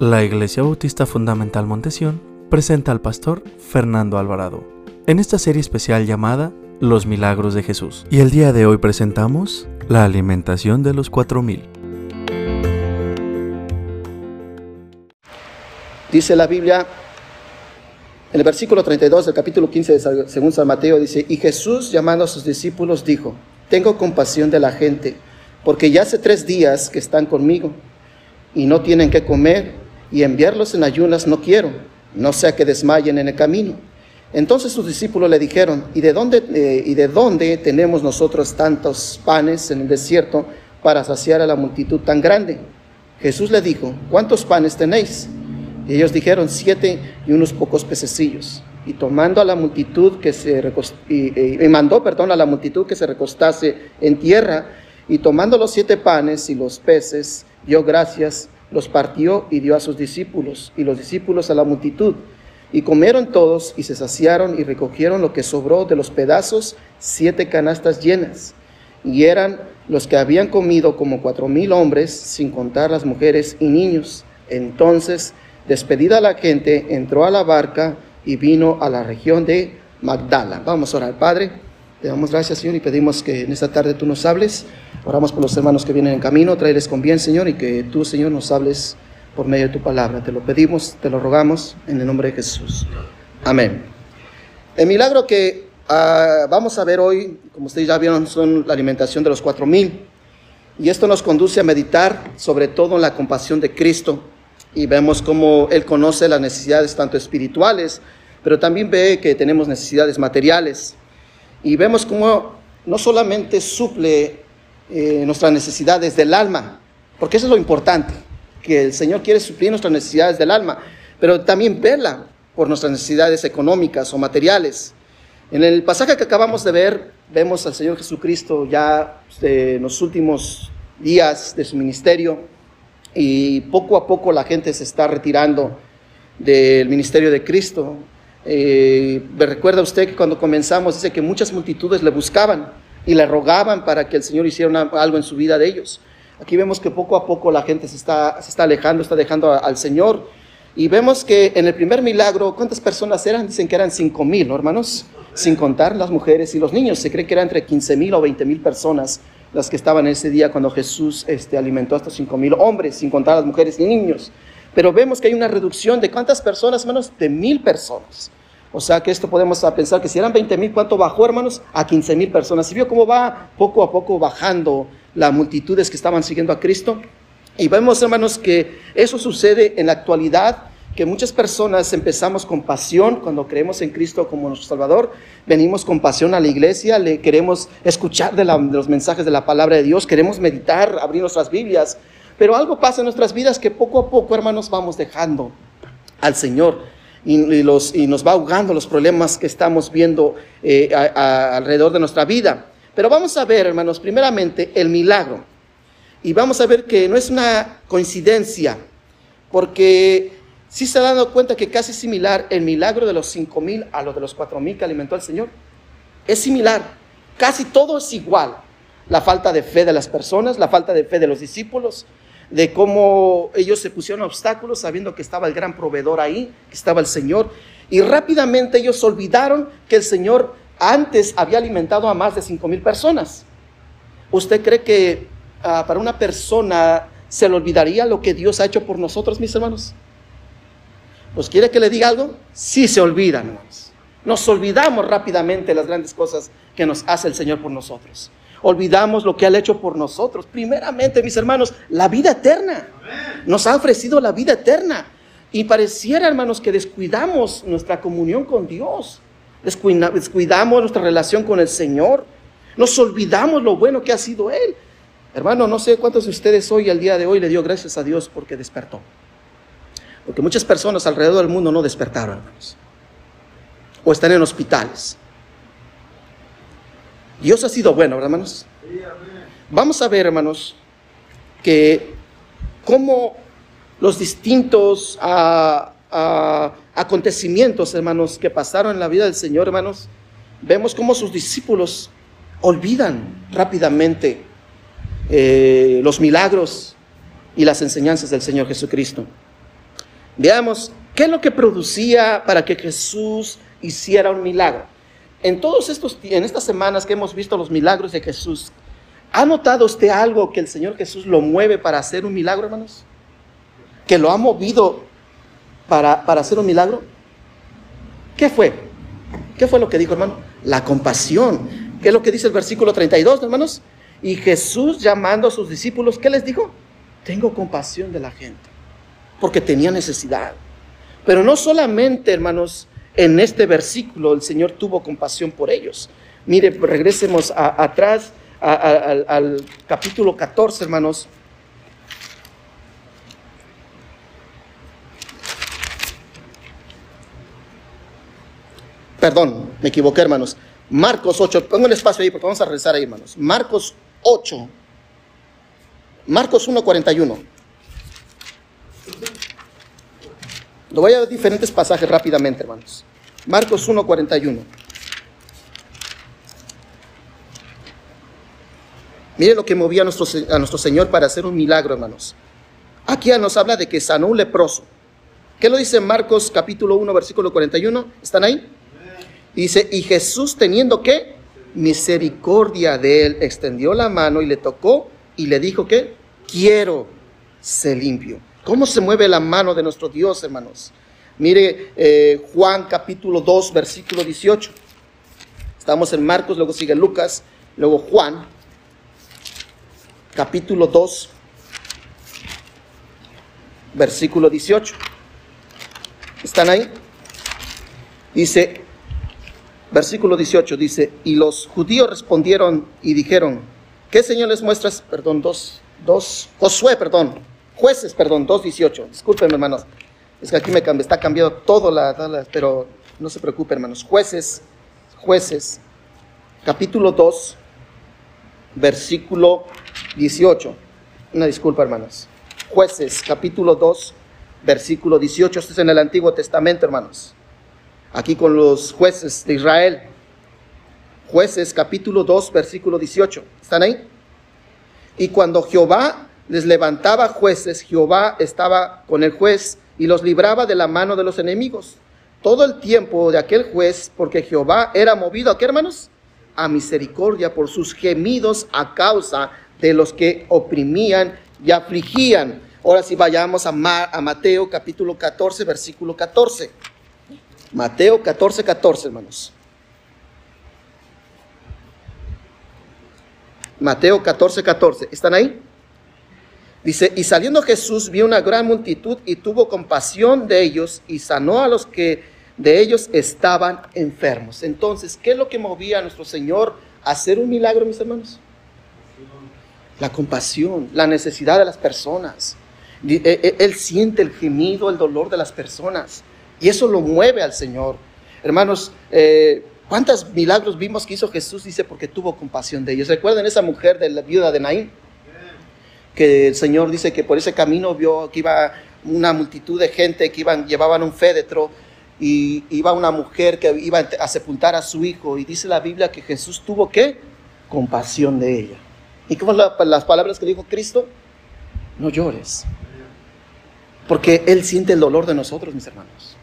La Iglesia Bautista Fundamental Montesión presenta al pastor Fernando Alvarado en esta serie especial llamada Los Milagros de Jesús. Y el día de hoy presentamos la alimentación de los cuatro mil. Dice la Biblia en el versículo 32 del capítulo 15 de según San Mateo, dice, y Jesús llamando a sus discípulos dijo, tengo compasión de la gente, porque ya hace tres días que están conmigo y no tienen que comer y enviarlos en ayunas no quiero, no sea que desmayen en el camino. Entonces sus discípulos le dijeron, ¿y de dónde, eh, ¿y de dónde tenemos nosotros tantos panes en el desierto para saciar a la multitud tan grande? Jesús le dijo, ¿cuántos panes tenéis? Y ellos dijeron, siete y unos pocos pececillos. Y tomando a la multitud que se y, y mandó, perdón, a la multitud que se recostase en tierra, y tomando los siete panes y los peces, dio gracias los partió y dio a sus discípulos, y los discípulos a la multitud. Y comieron todos y se saciaron y recogieron lo que sobró de los pedazos, siete canastas llenas. Y eran los que habían comido como cuatro mil hombres, sin contar las mujeres y niños. Entonces, despedida la gente, entró a la barca y vino a la región de Magdala. Vamos a orar, Padre. Te damos gracias, Señor, y pedimos que en esta tarde tú nos hables Oramos por los hermanos que vienen en camino, traerles con bien, Señor, y que tú, Señor, nos hables por medio de tu palabra. Te lo pedimos, te lo rogamos en el nombre de Jesús. Amén. El milagro que ah, vamos a ver hoy, como ustedes ya vieron, son la alimentación de los cuatro mil. Y esto nos conduce a meditar sobre todo en la compasión de Cristo. Y vemos cómo Él conoce las necesidades tanto espirituales, pero también ve que tenemos necesidades materiales. Y vemos cómo no solamente suple eh, nuestras necesidades del alma, porque eso es lo importante, que el Señor quiere suplir nuestras necesidades del alma, pero también vela por nuestras necesidades económicas o materiales. En el pasaje que acabamos de ver, vemos al Señor Jesucristo ya este, en los últimos días de su ministerio y poco a poco la gente se está retirando del ministerio de Cristo. Eh, recuerda usted que cuando comenzamos dice que muchas multitudes le buscaban y le rogaban para que el Señor hiciera algo en su vida de ellos. Aquí vemos que poco a poco la gente se está, se está alejando, está dejando al Señor. Y vemos que en el primer milagro, ¿cuántas personas eran? Dicen que eran cinco mil, hermanos? Sin contar las mujeres y los niños. Se cree que eran entre 15 mil o 20 mil personas las que estaban ese día cuando Jesús este, alimentó a estos cinco mil hombres, sin contar las mujeres y niños. Pero vemos que hay una reducción de cuántas personas, hermanos, de mil personas. O sea que esto podemos pensar que si eran 20 mil, ¿cuánto bajó, hermanos? A 15 mil personas. ¿Y vio cómo va poco a poco bajando las multitudes que estaban siguiendo a Cristo? Y vemos, hermanos, que eso sucede en la actualidad, que muchas personas empezamos con pasión cuando creemos en Cristo como nuestro Salvador, venimos con pasión a la iglesia, le queremos escuchar de, de los mensajes de la palabra de Dios, queremos meditar, abrir nuestras Biblias, pero algo pasa en nuestras vidas que poco a poco, hermanos, vamos dejando al Señor y, nos va ahogando los problemas que estamos viendo eh, alrededor de nuestra vida. Pero vamos a ver, hermanos, primeramente el milagro. Y vamos a ver que no es una coincidencia, porque si se ha dado cuenta que casi similar el milagro de los cinco mil a lo de los cuatro mil que alimentó el Señor. Es similar, casi todo es igual. La falta de fe de las personas, la falta de fe de los discípulos, de cómo ellos se pusieron obstáculos sabiendo que estaba el gran proveedor ahí, que estaba el Señor. Y rápidamente ellos olvidaron que el Señor antes había alimentado a más de cinco mil personas. ¿Usted cree que ah, para una persona se le olvidaría lo que Dios ha hecho por nosotros, mis hermanos? ¿Pues quiere que le diga algo? Sí se olvidan, hermanos. Nos olvidamos rápidamente las grandes cosas que nos hace el Señor por nosotros olvidamos lo que ha hecho por nosotros. Primeramente, mis hermanos, la vida eterna. Nos ha ofrecido la vida eterna. Y pareciera, hermanos, que descuidamos nuestra comunión con Dios. Descuidamos nuestra relación con el Señor. Nos olvidamos lo bueno que ha sido Él. Hermano, no sé cuántos de ustedes hoy, al día de hoy, le dio gracias a Dios porque despertó. Porque muchas personas alrededor del mundo no despertaron, hermanos. O están en hospitales Dios ha sido bueno, hermanos. Vamos a ver, hermanos, que cómo los distintos ah, ah, acontecimientos, hermanos, que pasaron en la vida del Señor, hermanos, vemos cómo sus discípulos olvidan rápidamente eh, los milagros y las enseñanzas del Señor Jesucristo. Veamos, ¿qué es lo que producía para que Jesús hiciera un milagro? En todos estos en estas semanas que hemos visto los milagros de Jesús, ¿ha notado usted algo que el Señor Jesús lo mueve para hacer un milagro, hermanos? ¿Que lo ha movido para, para hacer un milagro? ¿Qué fue? ¿Qué fue lo que dijo, hermano? La compasión. ¿Qué es lo que dice el versículo 32, hermanos? Y Jesús llamando a sus discípulos, ¿qué les dijo? Tengo compasión de la gente, porque tenía necesidad. Pero no solamente, hermanos, en este versículo el Señor tuvo compasión por ellos. Mire, regresemos atrás al, capítulo 14, hermanos. Perdón, me equivoqué, hermanos. Marcos 8, pongo el espacio ahí porque vamos a rezar ahí, hermanos. Marcos 8. Marcos 1.41. Lo voy a ver diferentes pasajes rápidamente, hermanos. Marcos 1.41. Mire lo que movía a nuestro, Señor para hacer un milagro, hermanos. Aquí nos habla de que sanó un leproso. ¿Qué lo dice Marcos capítulo 1, versículo 41? ¿Están ahí? dice, y Jesús teniendo que misericordia de él, extendió la mano y le tocó y le dijo que quiero ser limpio. ¿Cómo se mueve la mano de nuestro Dios, hermanos? Mire eh, Juan capítulo 2, versículo 18. Estamos en Marcos, luego sigue Lucas, luego Juan, capítulo 2, versículo 18. ¿Están ahí? Dice, versículo 18 dice, y los judíos respondieron y dijeron, ¿qué señal les muestras? Perdón, dos, dos, Josué, perdón, jueces, perdón, 2.18, disculpen hermanos, es que aquí me está cambiado todo la, pero no se preocupen hermanos, jueces, jueces, capítulo 2, versículo 18, una disculpa hermanos, jueces, capítulo 2, versículo 18, esto es en el Antiguo Testamento hermanos. Aquí con los jueces de Israel. Jueces capítulo 2, versículo 18. ¿Están ahí? Y cuando Jehová les levantaba jueces, Jehová estaba con el juez y los libraba de la mano de los enemigos. Todo el tiempo de aquel juez, porque Jehová era movido a qué hermanos? A misericordia por sus gemidos a causa de los que oprimían y afligían. Ahora sí vayamos a, a Mateo capítulo 14, versículo 14. Mateo 14, 14, hermanos. Mateo 14, 14. ¿Están ahí? Dice, y saliendo Jesús vio una gran multitud y tuvo compasión de ellos y sanó a los que de ellos estaban enfermos. Entonces, ¿qué es lo que movía a nuestro Señor a hacer un milagro, mis hermanos? La compasión, la necesidad de las personas. E, e, él siente el gemido, el dolor de las personas. Y eso lo mueve al Señor. Hermanos, eh, ¿cuántos milagros vimos que hizo Jesús? Dice, porque tuvo compasión de ellos. ¿Recuerdan esa mujer de la viuda de Naín? Que el Señor dice que por ese camino vio que iba una multitud de gente que iban, llevaban un féretro y iba una mujer que iba a sepultar a su hijo. Y dice la Biblia que Jesús tuvo qué? Compasión de ella. ¿Y cómo las palabras que dijo Cristo? No llores. Porque Él siente el dolor de nosotros, mis hermanos.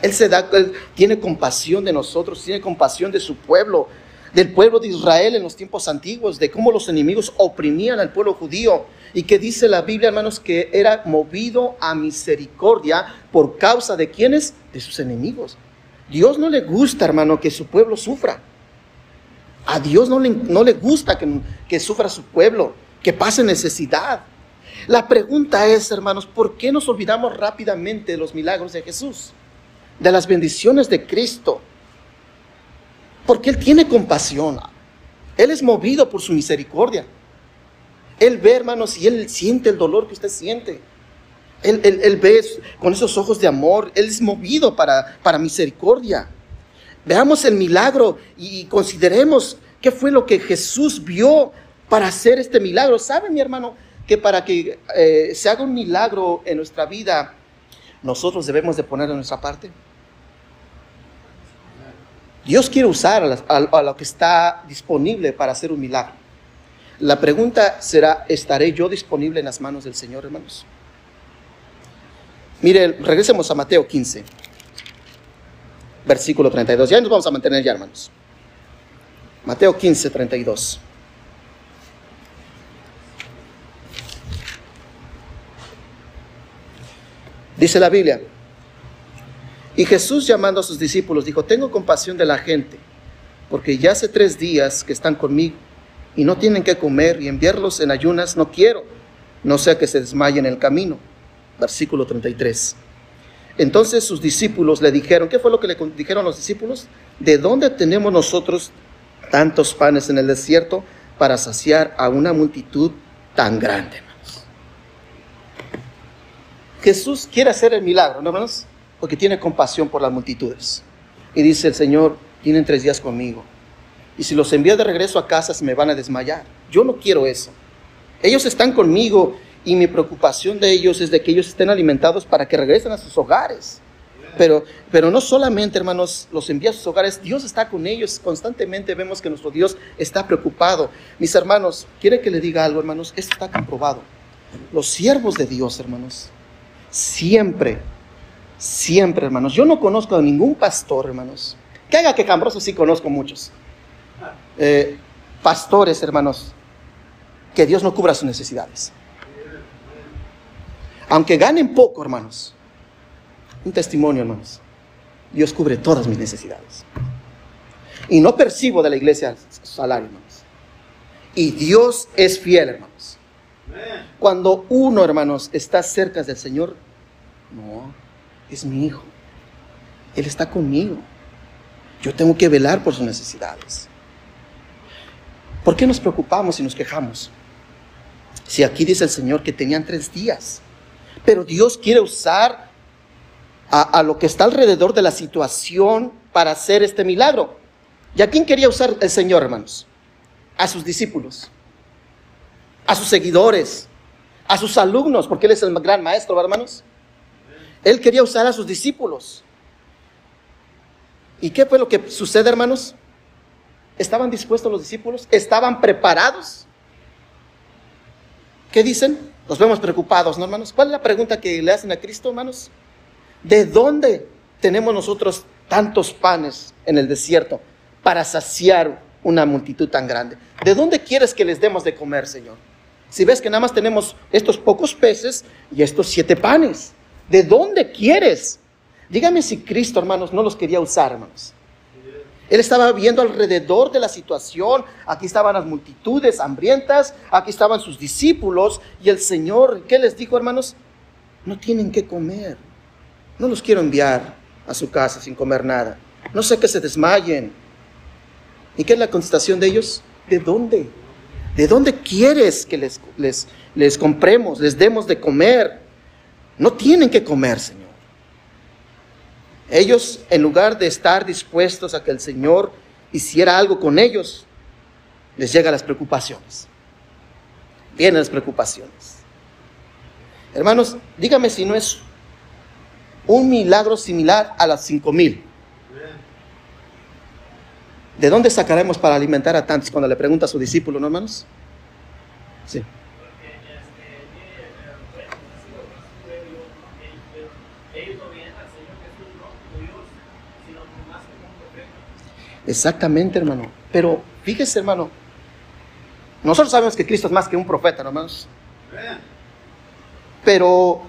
Él se da, tiene compasión de nosotros, tiene compasión de su pueblo, del pueblo de Israel en los tiempos antiguos, de cómo los enemigos oprimían al pueblo judío. Y que dice la Biblia, hermanos, que era movido a misericordia por causa de quienes? De sus enemigos. Dios no le gusta, hermano, que su pueblo sufra. A Dios no le, no le gusta que, que sufra su pueblo, que pase necesidad. La pregunta es, hermanos, ¿por qué nos olvidamos rápidamente de los milagros de Jesús? de las bendiciones de Cristo. Porque Él tiene compasión. Él es movido por su misericordia. Él ve, hermanos, y Él siente el dolor que usted siente. Él, ve con esos ojos de amor. Él es movido para, para misericordia. Veamos el milagro y consideremos qué fue lo que Jesús vio para hacer este milagro. ¿Sabe, mi hermano, que para que eh, se haga un milagro en nuestra vida, nosotros debemos de poner de nuestra parte? Dios quiere usar a, lo que está disponible para hacer un milagro. La pregunta será, ¿estaré yo disponible en las manos del Señor, hermanos? Mire, regresemos a Mateo 15, versículo 32. Ya nos vamos a mantener ya, hermanos. Mateo 15, 32. Dice la Biblia, y Jesús llamando a sus discípulos dijo, tengo compasión de la gente, porque ya hace tres días que están conmigo y no tienen que comer y enviarlos en ayunas no quiero, no sea que se desmayen en el camino. Versículo 33. Entonces sus discípulos le dijeron, ¿qué fue lo que le dijeron los discípulos? ¿De dónde tenemos nosotros tantos panes en el desierto para saciar a una multitud tan grande? Jesús quiere hacer el milagro, ¿no, hermanos? Porque tiene compasión por las multitudes. Y dice el Señor, tienen tres días conmigo. Y si los envío de regreso a casa, se me van a desmayar. Yo no quiero eso. Ellos están conmigo y mi preocupación de ellos es de que ellos estén alimentados para que regresen a sus hogares. Pero, pero no solamente, hermanos, los envía a sus hogares, Dios está con ellos. Constantemente vemos que nuestro Dios está preocupado. Mis hermanos, quiere que le diga algo, hermanos, esto está comprobado. Los siervos de Dios, hermanos, Siempre, siempre, hermanos. Yo no conozco a ningún pastor, hermanos. Que haga que cambroso sí conozco muchos. Eh, pastores, hermanos, que Dios no cubra sus necesidades. Aunque ganen poco, hermanos. Un testimonio, hermanos. Dios cubre todas mis necesidades. Y no percibo de la iglesia salario, hermanos. Y Dios es fiel, hermanos. Cuando uno, hermanos, está cerca del Señor, no, es mi hijo. Él está conmigo. Yo tengo que velar por sus necesidades. ¿Por qué nos preocupamos y nos quejamos? Si aquí dice el Señor que tenían tres días, pero Dios quiere usar a, a, lo que está alrededor de la situación para hacer este milagro. ¿Y a quién quería usar el Señor, hermanos? A sus discípulos, a sus seguidores, a sus alumnos, porque Él es el gran maestro, hermanos. Él quería usar a sus discípulos. ¿Y qué fue lo que sucede, hermanos? ¿Estaban dispuestos los discípulos? ¿Estaban preparados? ¿Qué dicen? Nos vemos preocupados, ¿no, hermanos? ¿Cuál es la pregunta que le hacen a Cristo, hermanos? ¿De dónde tenemos nosotros tantos panes en el desierto para saciar una multitud tan grande? ¿De dónde quieres que les demos de comer, Señor? Si ves que nada más tenemos estos pocos peces y estos siete panes. ¿De dónde quieres? Dígame si Cristo, hermanos, no los quería usar, hermanos. Él estaba viendo alrededor de la situación. Aquí estaban las multitudes hambrientas, aquí estaban sus discípulos y el Señor, ¿qué les dijo, hermanos? No tienen que comer. No los quiero enviar a su casa sin comer nada. No sé que se desmayen. ¿Y qué es la contestación de ellos? ¿De dónde? ¿De dónde quieres que les, les, les compremos, les demos de comer? No tienen que comer, Señor. Ellos, en lugar de estar dispuestos a que el Señor hiciera algo con ellos, les llegan las preocupaciones. Vienen las preocupaciones. Hermanos, dígame si no es un milagro similar a las cinco mil. ¿De dónde sacaremos para alimentar a tantos? Cuando le pregunta a su discípulo, ¿no, hermanos? Sí. Exactamente, hermano. Pero fíjese, hermano. Nosotros sabemos que Cristo es más que un profeta, hermanos. Pero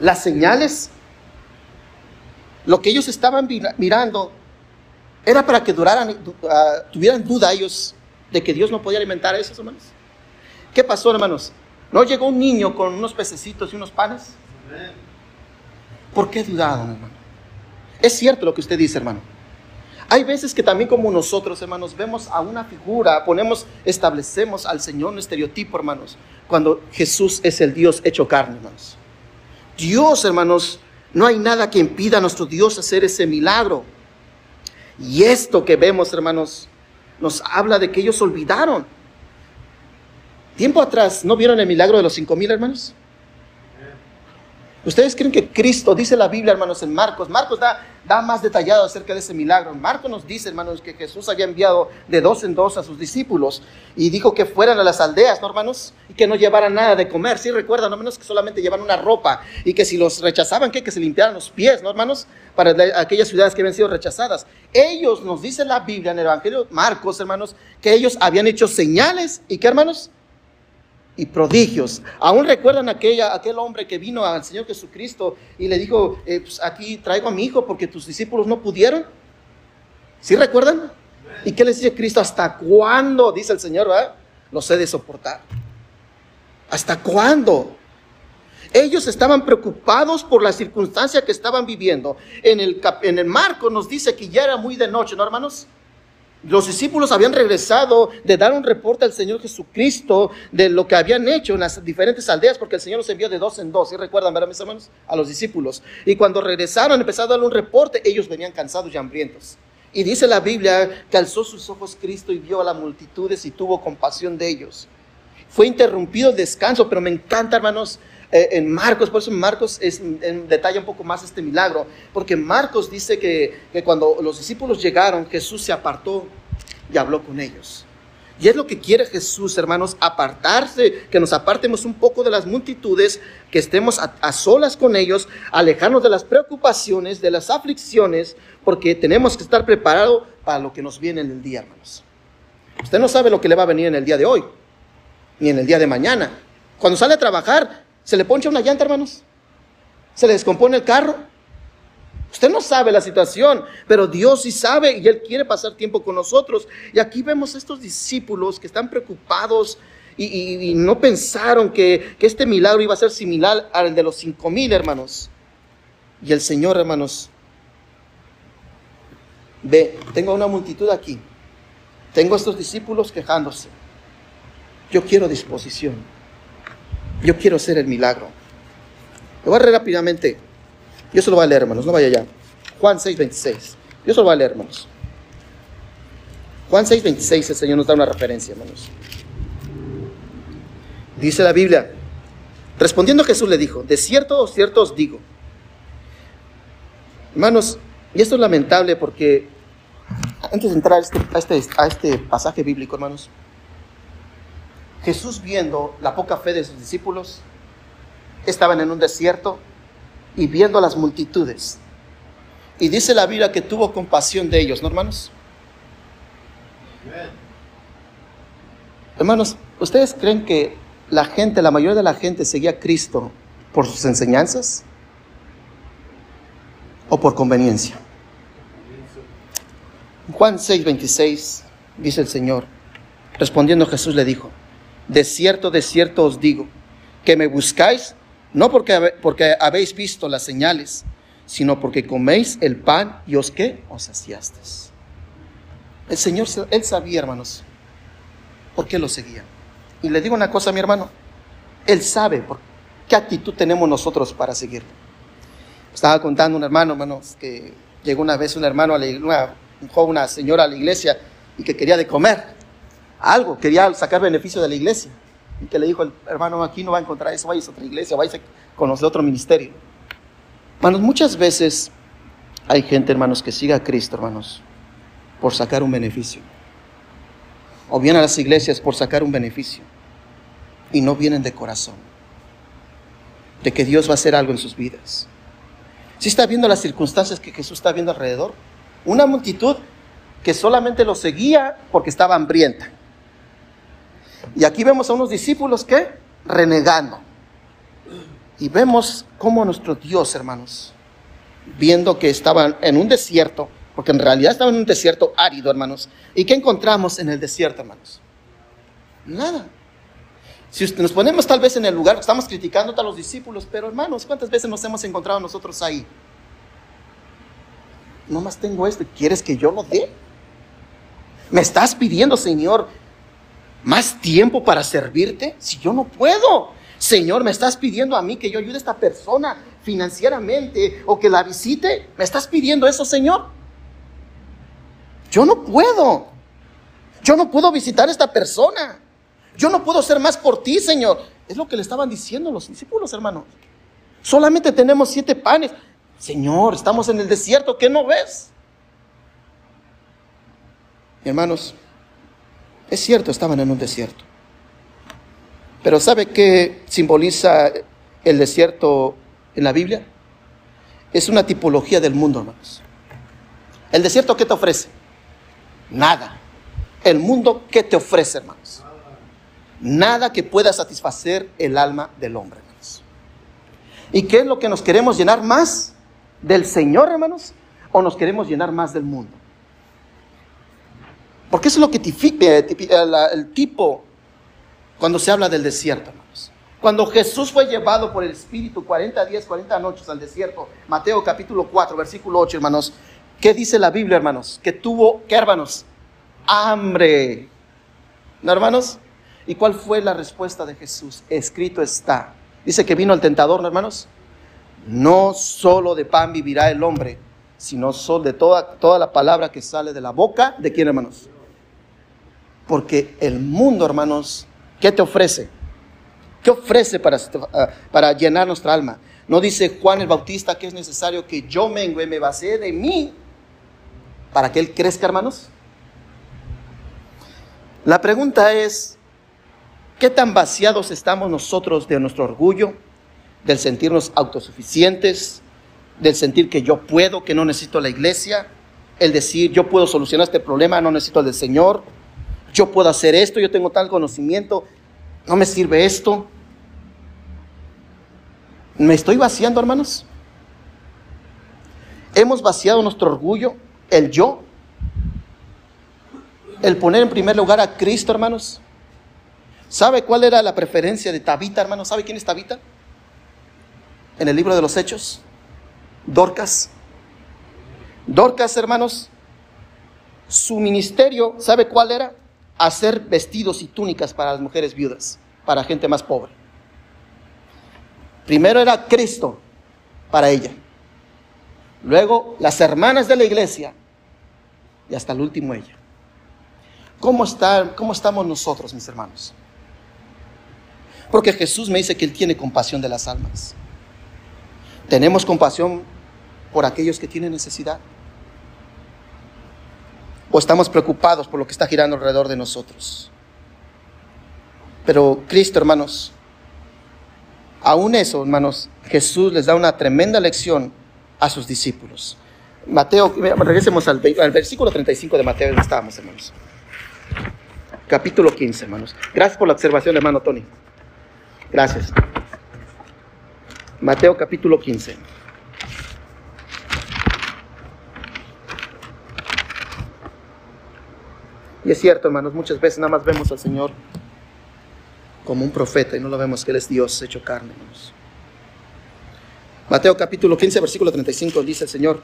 las señales, lo que ellos estaban mirando, era para que duraran, uh, tuvieran duda ellos de que Dios no podía alimentar a esos hermanos. ¿Qué pasó, hermanos? ¿No llegó un niño con unos pececitos y unos panes? ¿Por qué dudaron, hermano? Es cierto lo que usted dice, hermano. Hay veces que también como nosotros, hermanos, vemos a una figura, ponemos, establecemos al Señor un estereotipo, hermanos, cuando Jesús es el Dios hecho carne, hermanos. Dios, hermanos, no hay nada que impida a nuestro Dios hacer ese milagro. Y esto que vemos, hermanos, nos habla de que ellos olvidaron. Tiempo atrás, ¿no vieron el milagro de los cinco mil hermanos? ¿Ustedes creen que Cristo, dice la Biblia, hermanos, en Marcos, Marcos da, más detallado acerca de ese milagro. Marcos nos dice, hermanos, que Jesús había enviado de dos en dos a sus discípulos y dijo que fueran a las aldeas, ¿no, hermanos? Y que no llevaran nada de comer. Sí, recuerdan, no menos que solamente llevaran una ropa y que si los rechazaban, ¿qué? Que se limpiaran los pies, ¿no, hermanos? Para aquellas ciudades que habían sido rechazadas. Ellos, nos dice la Biblia en el Evangelio Marcos, hermanos, que ellos habían hecho señales y que, hermanos, y prodigios. Aún recuerdan aquella, aquel hombre que vino al Señor Jesucristo y le dijo, eh, pues aquí traigo a mi hijo porque tus discípulos no pudieron. ¿Sí recuerdan? ¿Y qué les dice Cristo? ¿Hasta cuándo? Dice el Señor, ¿verdad? Los he de soportar. ¿Hasta cuándo? Ellos estaban preocupados por la circunstancia que estaban viviendo. En el, en el marco nos dice que ya era muy de noche, ¿no, hermanos? Los discípulos habían regresado de dar un reporte al Señor Jesucristo de lo que habían hecho en las diferentes aldeas, porque el Señor los envió de dos en dos. ¿Sí recuerdan, verdad, mis hermanos? A los discípulos. Y cuando regresaron, empezaron a darle un reporte, ellos venían cansados y hambrientos. Y dice la Biblia que alzó sus ojos Cristo y vio a las multitudes y tuvo compasión de ellos. Fue interrumpido el descanso, pero me encanta, hermanos, en Marcos, por eso Marcos es, en, detalla un poco más este milagro, porque Marcos dice que, que cuando los discípulos llegaron, Jesús se apartó y habló con ellos. Y es lo que quiere Jesús, hermanos, apartarse, que nos apartemos un poco de las multitudes, que estemos a, solas con ellos, alejarnos de las preocupaciones, de las aflicciones, porque tenemos que estar preparados para lo que nos viene en el día, hermanos. Usted no sabe lo que le va a venir en el día de hoy, ni en el día de mañana. Cuando sale a trabajar, ¿Se le poncha una llanta, hermanos? ¿Se le descompone el carro? Usted no sabe la situación, pero Dios sí sabe y Él quiere pasar tiempo con nosotros. Y aquí vemos a estos discípulos que están preocupados y, no pensaron que, que, este milagro iba a ser similar al de los cinco mil, hermanos. Y el Señor, hermanos, ve, tengo una multitud aquí. Tengo a estos discípulos quejándose. Yo quiero disposición. Yo quiero hacer el milagro. Lo voy a leer rápidamente. Yo se lo voy a leer, hermanos, no vaya allá. Juan 6, 26. Yo se lo voy a leer, hermanos. Juan 6, 26, el Señor nos da una referencia, hermanos. Dice la Biblia, respondiendo Jesús le dijo, de cierto, cierto os digo. Hermanos, y esto es lamentable porque antes de entrar a este, a este, a este pasaje bíblico, hermanos, Jesús viendo la poca fe de sus discípulos, estaban en un desierto y viendo a las multitudes. Y dice la Biblia que tuvo compasión de ellos, ¿no, hermanos? Hermanos, ¿ustedes creen que la gente, la mayoría de la gente seguía a Cristo por sus enseñanzas o por conveniencia? Juan 6, 26 dice el Señor, respondiendo Jesús le dijo, de cierto, de cierto os digo, que me buscáis, no porque, porque habéis visto las señales, sino porque coméis el pan y os qué, os saciasteis. El Señor, Él sabía, hermanos, por qué lo seguía. Y le digo una cosa, mi hermano, Él sabe por qué actitud tenemos nosotros para seguirlo. Estaba contando un hermano, hermanos, que llegó una vez un hermano, a la, una, una señora a la iglesia y que quería de comer algo, quería sacar beneficio de la iglesia. Y que le dijo el hermano, aquí no va a encontrar eso, vaya a otra iglesia, vaya a conocer otro ministerio. Hermanos, muchas veces hay gente, hermanos, que siga a Cristo, hermanos, por sacar un beneficio. O vienen a las iglesias por sacar un beneficio. Y no vienen de corazón. De que Dios va a hacer algo en sus vidas. Si está viendo las circunstancias que Jesús está viendo alrededor, una multitud que solamente lo seguía porque estaba hambrienta. Y aquí vemos a unos discípulos que renegando. Y vemos cómo nuestro Dios, hermanos, viendo que estaban en un desierto, porque en realidad estaban en un desierto árido, hermanos. ¿Y qué encontramos en el desierto, hermanos? Nada. Si nos ponemos tal vez en el lugar, estamos criticando a los discípulos, pero hermanos, ¿cuántas veces nos hemos encontrado nosotros ahí? No más tengo esto, ¿quieres que yo lo dé? ¿Me estás pidiendo, Señor, más tiempo para servirte? Si yo no puedo. Señor, me estás pidiendo a mí que yo ayude a esta persona financieramente o que la visite. ¿Me estás pidiendo eso, Señor? Yo no puedo. Yo no puedo visitar a esta persona. Yo no puedo ser más por ti, Señor. Es lo que le estaban diciendo los discípulos, hermanos. Solamente tenemos siete panes. Señor, estamos en el desierto, ¿qué no ves? Hermanos, es cierto, estaban en un desierto. Pero ¿sabe qué simboliza el desierto en la Biblia? Es una tipología del mundo, hermanos. ¿El desierto qué te ofrece? Nada. El mundo qué te ofrece, hermanos? Nada que pueda satisfacer el alma del hombre, hermanos. ¿Y qué es lo que nos queremos llenar más? ¿Del Señor, hermanos? ¿O nos queremos llenar más del mundo? Porque eso es lo que tipifica el tipo cuando se habla del desierto, hermanos. Cuando Jesús fue llevado por el Espíritu 40 días, 40 noches al desierto, Mateo capítulo 4, versículo 8, hermanos, ¿qué dice la Biblia, hermanos? Que tuvo, ¿qué, hermanos? Hambre. ¿No, hermanos? ¿Y cuál fue la respuesta de Jesús? Escrito está. Dice que vino el tentador, ¿no, hermanos? No solo de pan vivirá el hombre, sino de toda, toda la palabra que sale de la boca de quién, hermanos? Porque el mundo, hermanos, ¿qué te ofrece? ¿Qué ofrece para, llenar nuestra alma? No dice Juan el Bautista que es necesario que yo mengue, me base de mí para que Él crezca, hermanos. La pregunta es, ¿qué tan vaciados estamos nosotros de nuestro orgullo, del sentirnos autosuficientes, del sentir que yo puedo, que no necesito la iglesia, el decir yo puedo solucionar este problema, no necesito al del Señor? Yo puedo hacer esto, yo tengo tal conocimiento, no me sirve esto. ¿Me estoy vaciando, hermanos? Hemos vaciado nuestro orgullo, el yo, el poner en primer lugar a Cristo, hermanos. ¿Sabe cuál era la preferencia de Tabita, hermanos? ¿Sabe quién es Tabita? En el libro de los Hechos. Dorcas. Dorcas, hermanos, su ministerio, ¿sabe cuál era? Hacer vestidos y túnicas para las mujeres viudas, para gente más pobre. Primero era Cristo para ella. Luego las hermanas de la iglesia y hasta el último ella. ¿Cómo, está, ¿Cómo estamos nosotros, mis hermanos? Porque Jesús me dice que Él tiene compasión de las almas. ¿Tenemos compasión por aquellos que tienen necesidad? O estamos preocupados por lo que está girando alrededor de nosotros. Pero Cristo, hermanos, aún eso, hermanos, Jesús les da una tremenda lección a sus discípulos. Mateo, regresemos al, versículo 35 de Mateo, donde estábamos, hermanos. Capítulo 15, hermanos. Gracias por la observación, hermano Tony. Gracias. Mateo capítulo 15. Y es cierto, hermanos, muchas veces nada más vemos al Señor como un profeta y no lo vemos que Él es Dios hecho carne. Mateo capítulo 15, versículo 35 dice el Señor,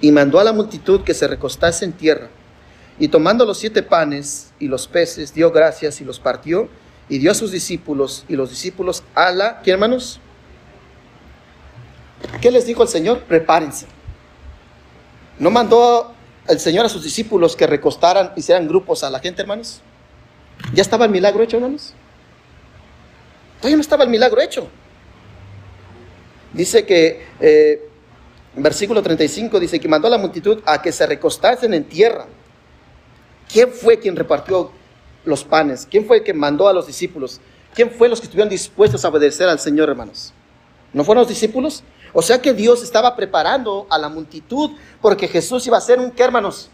y mandó a la multitud que se recostase en tierra, y tomando los siete panes y los peces, dio gracias y los partió, y dio a sus discípulos, y los discípulos a la, ¿qué hermanos? ¿Qué les dijo el Señor? Prepárense. No mandó el Señor a sus discípulos que recostaran, y hicieran grupos a la gente, hermanos? ¿Ya estaba el milagro hecho, hermanos? Todavía no estaba el milagro hecho. Dice que, eh, versículo 35, dice que mandó a la multitud a que se recostasen en tierra. ¿Quién fue quien repartió los panes? ¿Quién fue el que mandó a los discípulos? ¿Quién fue los que estuvieron dispuestos a obedecer al Señor, hermanos? ¿No fueron los discípulos? O sea que Dios estaba preparando a la multitud porque Jesús iba a ser un qué, hermanos.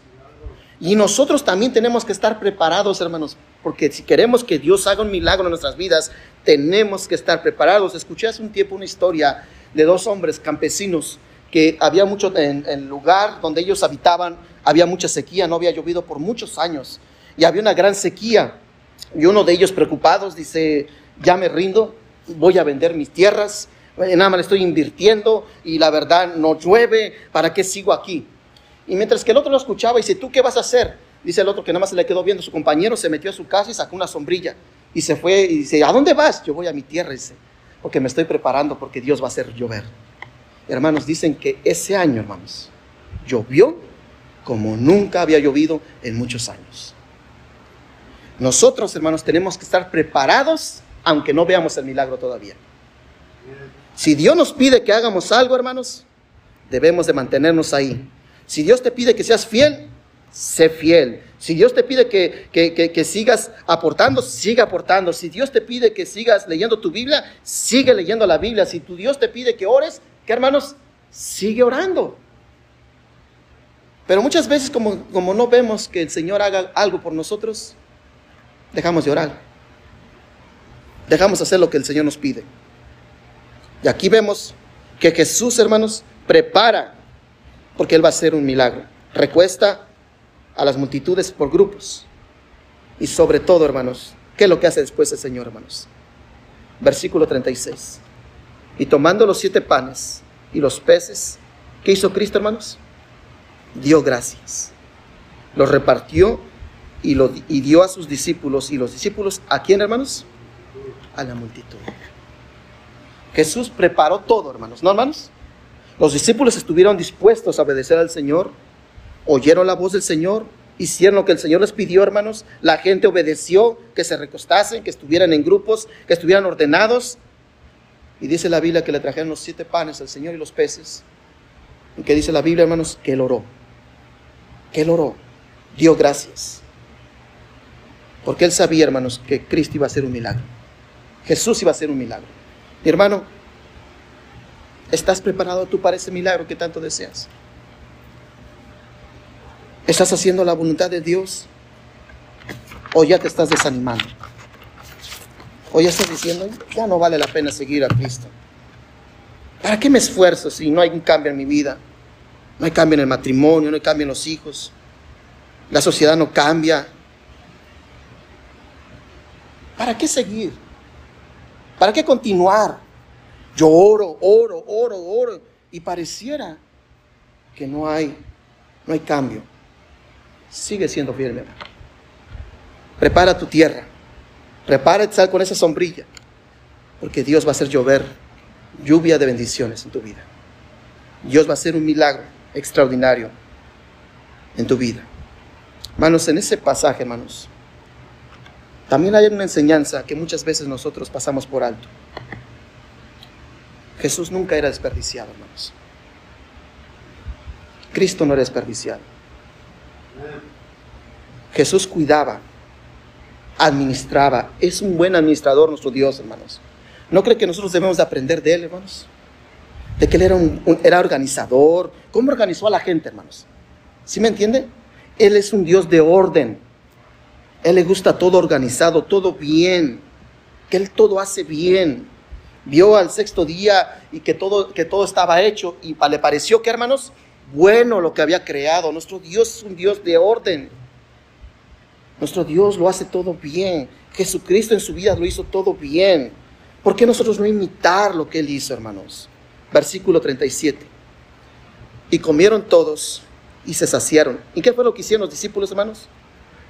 Y nosotros también tenemos que estar preparados, hermanos, porque si queremos que Dios haga un milagro en nuestras vidas, tenemos que estar preparados. Escuché hace un tiempo una historia de dos hombres campesinos que había mucho en el lugar donde ellos habitaban, había mucha sequía, no había llovido por muchos años y había una gran sequía. Y uno de ellos preocupados dice, ya me rindo, voy a vender mis tierras, nada más le estoy invirtiendo y la verdad no llueve, ¿para qué sigo aquí? Y mientras que el otro lo escuchaba, dice, ¿tú qué vas a hacer? Dice el otro que nada más se le quedó viendo su compañero, se metió a su casa y sacó una sombrilla. Y se fue y dice, ¿a dónde vas? Yo voy a mi tierra, dice, porque me estoy preparando porque Dios va a hacer llover. Hermanos, dicen que ese año, hermanos, llovió como nunca había llovido en muchos años. Nosotros, hermanos, tenemos que estar preparados aunque no veamos el milagro todavía. Si Dios nos pide que hagamos algo, hermanos, debemos de mantenernos ahí. Si Dios te pide que seas fiel, sé fiel. Si Dios te pide que, que, sigas aportando, siga aportando. Si Dios te pide que sigas leyendo tu Biblia, sigue leyendo la Biblia. Si tu Dios te pide que ores, que hermanos, sigue orando. Pero muchas veces como, como no vemos que el Señor haga algo por nosotros, dejamos de orar. Dejamos hacer lo que el Señor nos pide. Y aquí vemos que Jesús, hermanos, prepara, porque Él va a hacer un milagro. Recuesta a las multitudes por grupos. Y sobre todo, hermanos, ¿qué es lo que hace después el Señor, hermanos? Versículo 36. Y tomando los siete panes y los peces, ¿qué hizo Cristo, hermanos? Dio gracias. Los repartió y, lo, y dio a sus discípulos. ¿Y los discípulos a quién, hermanos? A la multitud. Jesús preparó todo, hermanos, ¿no, hermanos? Los discípulos estuvieron dispuestos a obedecer al Señor, oyeron la voz del Señor, hicieron lo que el Señor les pidió, hermanos. La gente obedeció, que se recostasen, que estuvieran en grupos, que estuvieran ordenados. Y dice la Biblia que le trajeron los siete panes al Señor y los peces. Y que dice la Biblia, hermanos, que él oró. Que él oró. Dio gracias. Porque él sabía, hermanos, que Cristo iba a hacer un milagro. Jesús iba a hacer un milagro. Mi hermano, ¿estás preparado tú para ese milagro que tanto deseas? ¿Estás haciendo la voluntad de Dios? ¿O ya te estás desanimando? ¿O ya estás diciendo, ya no vale la pena seguir a Cristo? ¿Para qué me esfuerzo si no hay un cambio en mi vida? No hay cambio en el matrimonio, no hay cambio en los hijos. La sociedad no cambia. ¿Para qué seguir? ¿Para qué continuar? Yo oro, oro, oro, oro. Y pareciera que no hay, no hay cambio. Sigue siendo firme. Prepara tu tierra. Prepárate con esa sombrilla. Porque Dios va a hacer llover lluvia de bendiciones en tu vida. Dios va a hacer un milagro extraordinario en tu vida. Hermanos, en ese pasaje, hermanos, también hay una enseñanza que muchas veces nosotros pasamos por alto. Jesús nunca era desperdiciado, hermanos. Cristo no era desperdiciado. Jesús cuidaba, administraba. Es un buen administrador nuestro Dios, hermanos. ¿No cree que nosotros debemos de aprender de Él, hermanos? De que Él era, un, era organizador. ¿Cómo organizó a la gente, hermanos? ¿Sí me entiende? Él es un Dios de orden. Él le gusta todo organizado, todo bien, que Él todo hace bien. Vio al sexto día y que todo, que todo estaba hecho y le pareció que, hermanos, bueno lo que había creado. Nuestro Dios es un Dios de orden. Nuestro Dios lo hace todo bien. Jesucristo en su vida lo hizo todo bien. ¿Por qué nosotros no imitar lo que Él hizo, hermanos? Versículo 37. Y comieron todos y se saciaron. ¿Y qué fue lo que hicieron los discípulos, hermanos?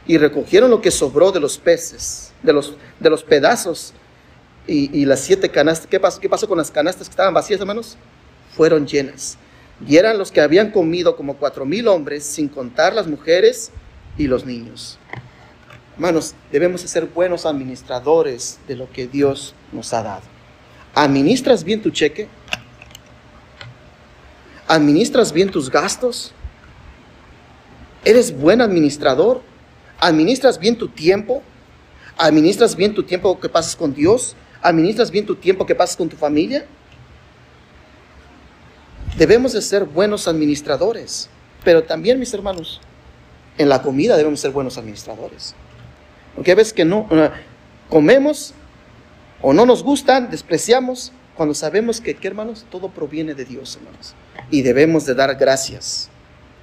Y recogieron lo que sobró de los peces, de los, de los pedazos y, las siete canastas. ¿Qué pasó, ¿Qué pasó con las canastas que estaban vacías, hermanos? Fueron llenas. Y eran los que habían comido como cuatro mil hombres, sin contar las mujeres y los niños. Hermanos, debemos ser buenos administradores de lo que Dios nos ha dado. ¿Administras bien tu cheque? ¿Administras bien tus gastos? ¿Eres buen administrador? ¿Administras bien tu tiempo? ¿Administras bien tu tiempo que pasas con Dios? ¿Administras bien tu tiempo que pasas con tu familia? Debemos de ser buenos administradores, pero también, mis hermanos, en la comida debemos ser buenos administradores. Porque a veces que no comemos o no nos gustan, despreciamos, cuando sabemos que, ¿qué, hermanos? Todo proviene de Dios, hermanos. Y debemos de dar gracias.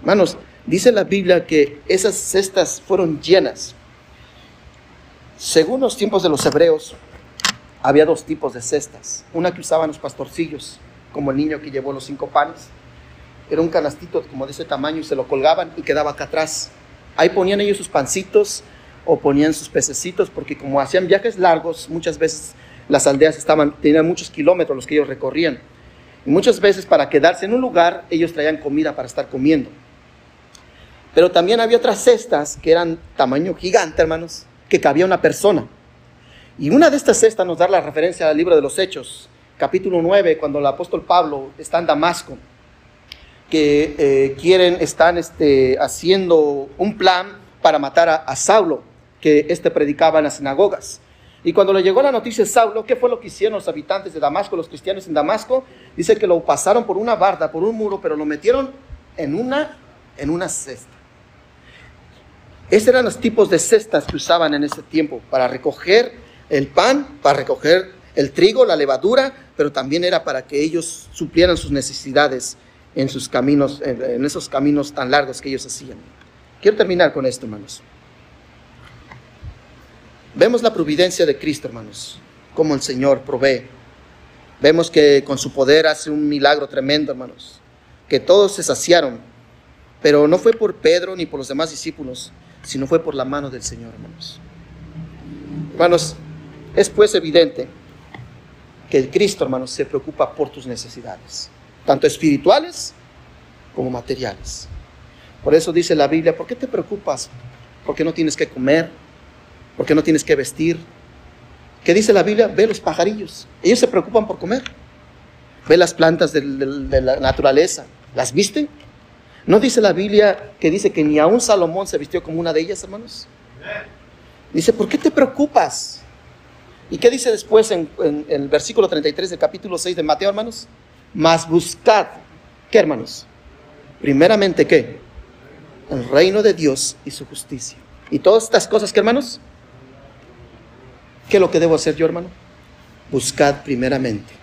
Hermanos, Dice la Biblia que esas cestas fueron llenas. Según los tiempos de los hebreos, había dos tipos de cestas. Una que usaban los pastorcillos, como el niño que llevó los cinco panes. Era un canastito como de ese tamaño y se lo colgaban y quedaba acá atrás. Ahí ponían ellos sus pancitos o ponían sus pececitos, porque como hacían viajes largos, muchas veces las aldeas estaban, tenían muchos kilómetros los que ellos recorrían. Y muchas veces para quedarse en un lugar, ellos traían comida para estar comiendo. Pero también había otras cestas que eran tamaño gigante, hermanos, que cabía una persona. Y una de estas cestas nos da la referencia al libro de los Hechos, capítulo 9, cuando el apóstol Pablo está en Damasco, que eh, quieren, están este, haciendo un plan para matar a, Saulo, que este predicaba en las sinagogas. Y cuando le llegó la noticia a Saulo, ¿qué fue lo que hicieron los habitantes de Damasco, los cristianos en Damasco? Dice que lo pasaron por una barda, por un muro, pero lo metieron en una, en una cesta. Esos eran los tipos de cestas que usaban en ese tiempo para recoger el pan, para recoger el trigo, la levadura, pero también era para que ellos suplieran sus necesidades en sus caminos, en esos caminos tan largos que ellos hacían. Quiero terminar con esto, hermanos. Vemos la providencia de Cristo, hermanos, como el Señor provee. Vemos que con su poder hace un milagro tremendo, hermanos, que todos se saciaron, pero no fue por Pedro ni por los demás discípulos, sino fue por la mano del Señor, hermanos. Hermanos, es pues evidente que el Cristo, hermanos, se preocupa por tus necesidades, tanto espirituales como materiales. Por eso dice la Biblia, ¿por qué te preocupas? Porque no tienes que comer, porque no tienes que vestir. ¿Qué dice la Biblia? Ve los pajarillos. Ellos se preocupan por comer. Ve las plantas de, la naturaleza. ¿Las viste? ¿No dice la Biblia que dice que ni aún Salomón se vistió como una de ellas, hermanos? Dice, ¿por qué te preocupas? ¿Y qué dice después en, el versículo 33 del capítulo 6 de Mateo, hermanos? Más buscad, ¿qué hermanos? Primeramente, ¿qué? El reino de Dios y su justicia. Y todas estas cosas, ¿qué hermanos? ¿Qué es lo que debo hacer yo, hermano? Buscad primeramente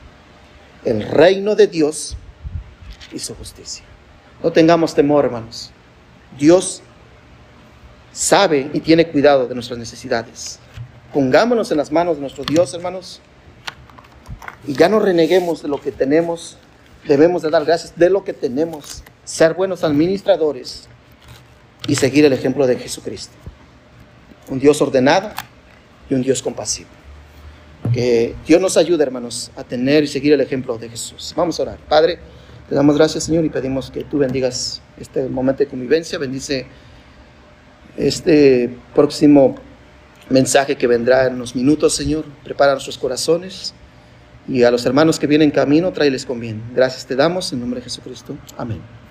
el reino de Dios y su justicia. No tengamos temor, hermanos. Dios sabe y tiene cuidado de nuestras necesidades. Pongámonos en las manos de nuestro Dios, hermanos, y ya no reneguemos de lo que tenemos. Debemos de dar gracias de lo que tenemos, ser buenos administradores y seguir el ejemplo de Jesucristo. Un Dios ordenado, y un Dios compasivo. Que Dios nos ayude, hermanos, a tener y seguir el ejemplo de Jesús. Vamos a orar. Padre, te damos gracias, Señor, y pedimos que tú bendigas este momento de convivencia. Bendice este próximo mensaje que vendrá en unos minutos, Señor. Prepara nuestros corazones. Y a los hermanos que vienen camino, tráeles con bien. Gracias te damos en nombre de Jesucristo. Amén.